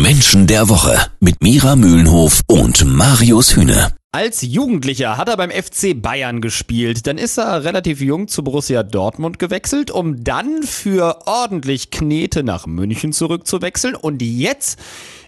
Menschen der Woche mit Mira Mühlenhof und Marius Hühne. Als Jugendlicher hat er beim FC Bayern gespielt. Dann ist er relativ jung zu Borussia Dortmund gewechselt, um dann für ordentlich Knete nach München zurückzuwechseln. Und jetzt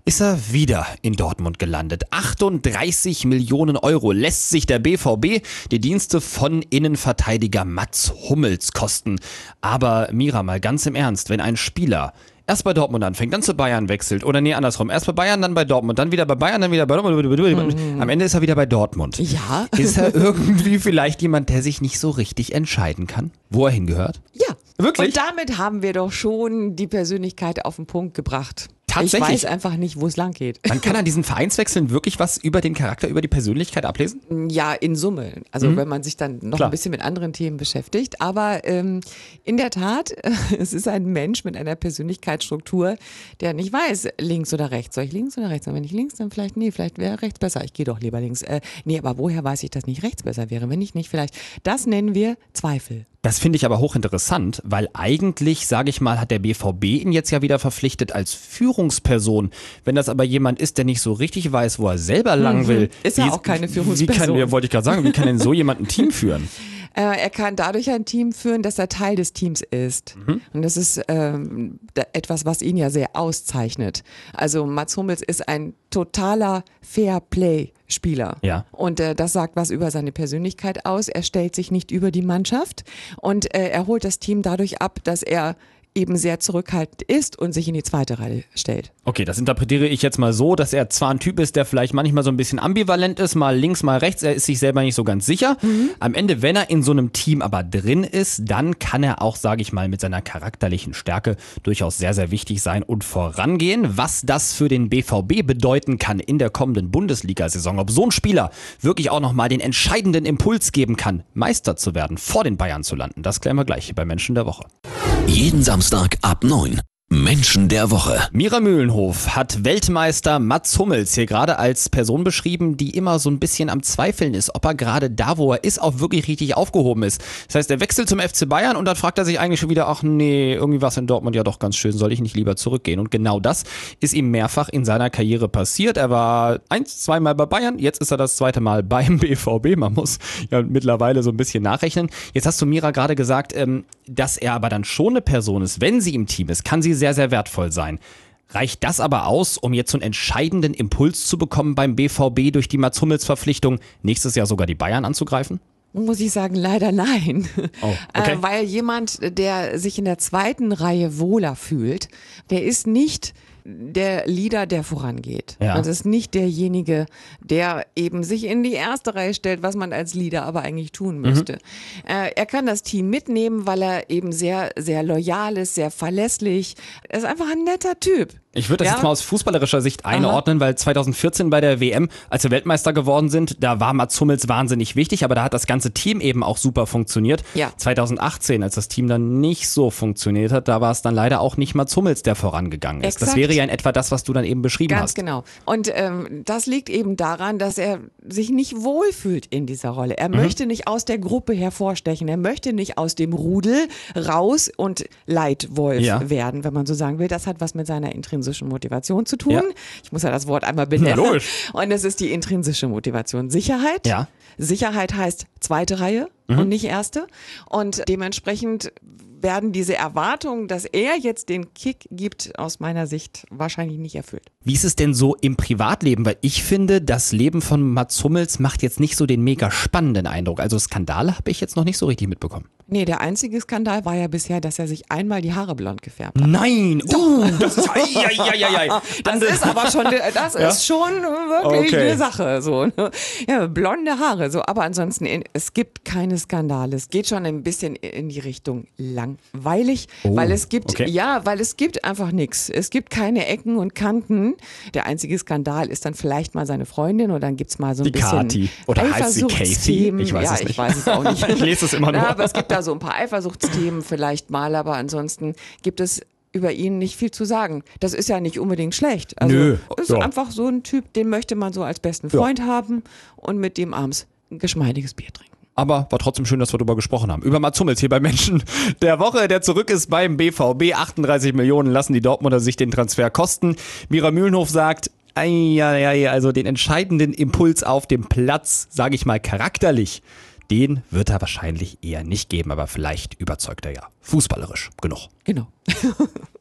ist er wieder in Dortmund gelandet. 38 Millionen Euro lässt sich der BVB die Dienste von Innenverteidiger Mats Hummels kosten. Aber Mira, mal ganz im Ernst, wenn ein Spieler erst bei Dortmund anfängt, dann zu Bayern wechselt oder nee, andersrum. Erst bei Bayern, dann bei Dortmund, dann wieder bei Bayern, dann wieder bei Dortmund. Am Ende ist er wieder bei Dortmund. Ja. Ist er irgendwie vielleicht jemand, der sich nicht so richtig entscheiden kann, wo er hingehört? Ja. Wirklich? Und damit haben wir doch schon die Persönlichkeit auf den Punkt gebracht. Tatsächlich? Ich weiß einfach nicht, wo es lang geht. Dann kann er diesen Vereinswechseln wirklich was über den Charakter, über die Persönlichkeit ablesen? Ja, in Summe. Also wenn man sich dann noch Klar. ein bisschen mit anderen Themen beschäftigt. Aber ähm, in der Tat, es ist ein Mensch mit einer Persönlichkeitsstruktur, der nicht weiß, links oder rechts. Soll ich links oder rechts? Und wenn ich links, dann vielleicht, nee, vielleicht wäre rechts besser. Ich gehe doch lieber links. Äh, nee, aber woher weiß ich, dass nicht rechts besser wäre? Wenn ich nicht, vielleicht. Das nennen wir Zweifel. Das finde ich aber hochinteressant, weil eigentlich, sage ich mal, hat der BVB ihn jetzt ja wieder verpflichtet als Führungsperson. Wenn das aber jemand ist, der nicht so richtig weiß, wo er selber lang will. Mhm. Ist ja wie- auch keine Wie Führungsperson. kann, ja, wollte ich gerade sagen, wie kann denn so jemand ein Team führen? Äh, er kann dadurch ein Team führen, dass er Teil des Teams ist. Mhm. Und das ist ähm, etwas, was ihn ja sehr auszeichnet. Also Mats Hummels ist ein totaler Fair-Play-Spieler. Ja. Und äh, das sagt was über seine Persönlichkeit aus. Er stellt sich nicht über die Mannschaft und äh, er holt das Team dadurch ab, dass er eben sehr zurückhaltend ist und sich in die zweite Reihe stellt. Okay, das interpretiere ich jetzt mal so, dass er zwar ein Typ ist, der vielleicht manchmal so ein bisschen ambivalent ist, mal links, mal rechts, er ist sich selber nicht so ganz sicher. Am Ende, wenn er in so einem Team aber drin ist, dann kann er auch, sage ich mal, mit seiner charakterlichen Stärke durchaus sehr, sehr wichtig sein und vorangehen. Was das für den BVB bedeuten kann in der kommenden Bundesliga-Saison, ob so ein Spieler wirklich auch nochmal den entscheidenden Impuls geben kann, Meister zu werden, vor den Bayern zu landen, das klären wir gleich hier bei Menschen der Woche. Jeden Samstag ab 9. Menschen der Woche. Mira Mühlenhof hat Weltmeister Mats Hummels hier gerade als Person beschrieben, die immer so ein bisschen am Zweifeln ist, ob er gerade da, wo er ist, auch wirklich richtig aufgehoben ist. Das heißt, er wechselt zum FC Bayern und dann fragt er sich eigentlich schon wieder, ach nee, irgendwie war es in Dortmund ja doch ganz schön, soll ich nicht lieber zurückgehen? Und genau das ist ihm mehrfach in seiner Karriere passiert. Er war eins, zweimal bei Bayern, jetzt ist er das zweite Mal beim BVB. Man muss ja mittlerweile so ein bisschen nachrechnen. Jetzt hast du Mira gerade gesagt, ähm, dass er aber dann schon eine Person ist, wenn sie im Team ist, kann sie sehr, sehr wertvoll sein. Reicht das aber aus, um jetzt so einen entscheidenden Impuls zu bekommen beim BVB durch die Mats Hummels Verpflichtung, nächstes Jahr sogar die Bayern anzugreifen? Muss ich sagen, leider nein. Oh, okay. äh, weil jemand, der sich in der zweiten Reihe wohler fühlt, der ist nicht der Leader, der vorangeht. Ja. Das ist nicht derjenige, der eben sich in die erste Reihe stellt, was man als Leader aber eigentlich tun müsste. Äh, er kann das Team mitnehmen, weil er eben sehr, sehr loyal ist, sehr verlässlich. Er ist einfach ein netter Typ. Ich würde das Ja. jetzt mal aus fußballerischer Sicht einordnen, weil 2014 bei der WM, als wir Weltmeister geworden sind, da war Mats Hummels wahnsinnig wichtig, aber da hat das ganze Team eben auch super funktioniert. Ja. 2018, als das Team dann nicht so funktioniert hat, da war es dann leider auch nicht Mats Hummels, der vorangegangen ist. Das Exakt. wäre ja in etwa das, was du dann eben beschrieben Ganz hast. genau. Und ähm, das liegt eben daran, dass er sich nicht wohlfühlt in dieser Rolle. Er möchte nicht aus der Gruppe hervorstechen. Er möchte nicht aus dem Rudel raus und Leitwolf Ja. werden, wenn man so sagen will. Das hat was mit seiner intrinsischen Motivation zu tun. Ja. Ich muss ja das Wort einmal benennen. logisch. Und es ist die intrinsische Motivation. Sicherheit. Ja. Sicherheit heißt zweite Reihe Mhm. und nicht erste. Und dementsprechend werden diese Erwartungen, dass er jetzt den Kick gibt, aus meiner Sicht wahrscheinlich nicht erfüllt. Wie ist es denn so im Privatleben? Weil ich finde, das Leben von Mats Hummels macht jetzt nicht so den mega spannenden Eindruck. Also Skandale habe ich jetzt noch nicht so richtig mitbekommen. Nee, der einzige Skandal war ja bisher, dass er sich einmal die Haare blond gefärbt hat. Nein! Oh, das ist. Das ist aber schon, das ist schon wirklich Okay. eine Sache, so. ne? Ja, blonde Haare, so. Aber ansonsten, es gibt keine Skandale. Es geht schon ein bisschen in die Richtung langweilig, Oh, weil es gibt, okay. ja, weil es gibt einfach nichts. Es gibt keine Ecken und Kanten. Der einzige Skandal ist dann vielleicht mal seine Freundin oder dann gibt's mal so ein Die bisschen Kati. Oder heißt sie Casey? Eifersuchtsthemen. Ich weiß ja, es ich nicht. weiß es auch nicht. Ich lese es immer nur. Ja, aber es gibt da so ein paar Eifersuchtsthemen vielleicht mal, aber ansonsten gibt es über ihn nicht viel zu sagen. Das ist ja nicht unbedingt schlecht. Also Nö, ist ja. einfach so ein Typ, den möchte man so als besten Freund haben und mit dem abends ein geschmeidiges Bier trinken. Aber war trotzdem schön, dass wir darüber gesprochen haben. Über Mats Hummels hier bei Menschen der Woche, der zurück ist beim BVB. 38 Millionen lassen die Dortmunder sich den Transfer kosten. Mira Mühlenhof sagt, Eieiei, also den entscheidenden Impuls auf dem Platz, sage ich mal charakterlich, den wird er wahrscheinlich eher nicht geben, aber vielleicht überzeugt er ja fußballerisch genug. Genau.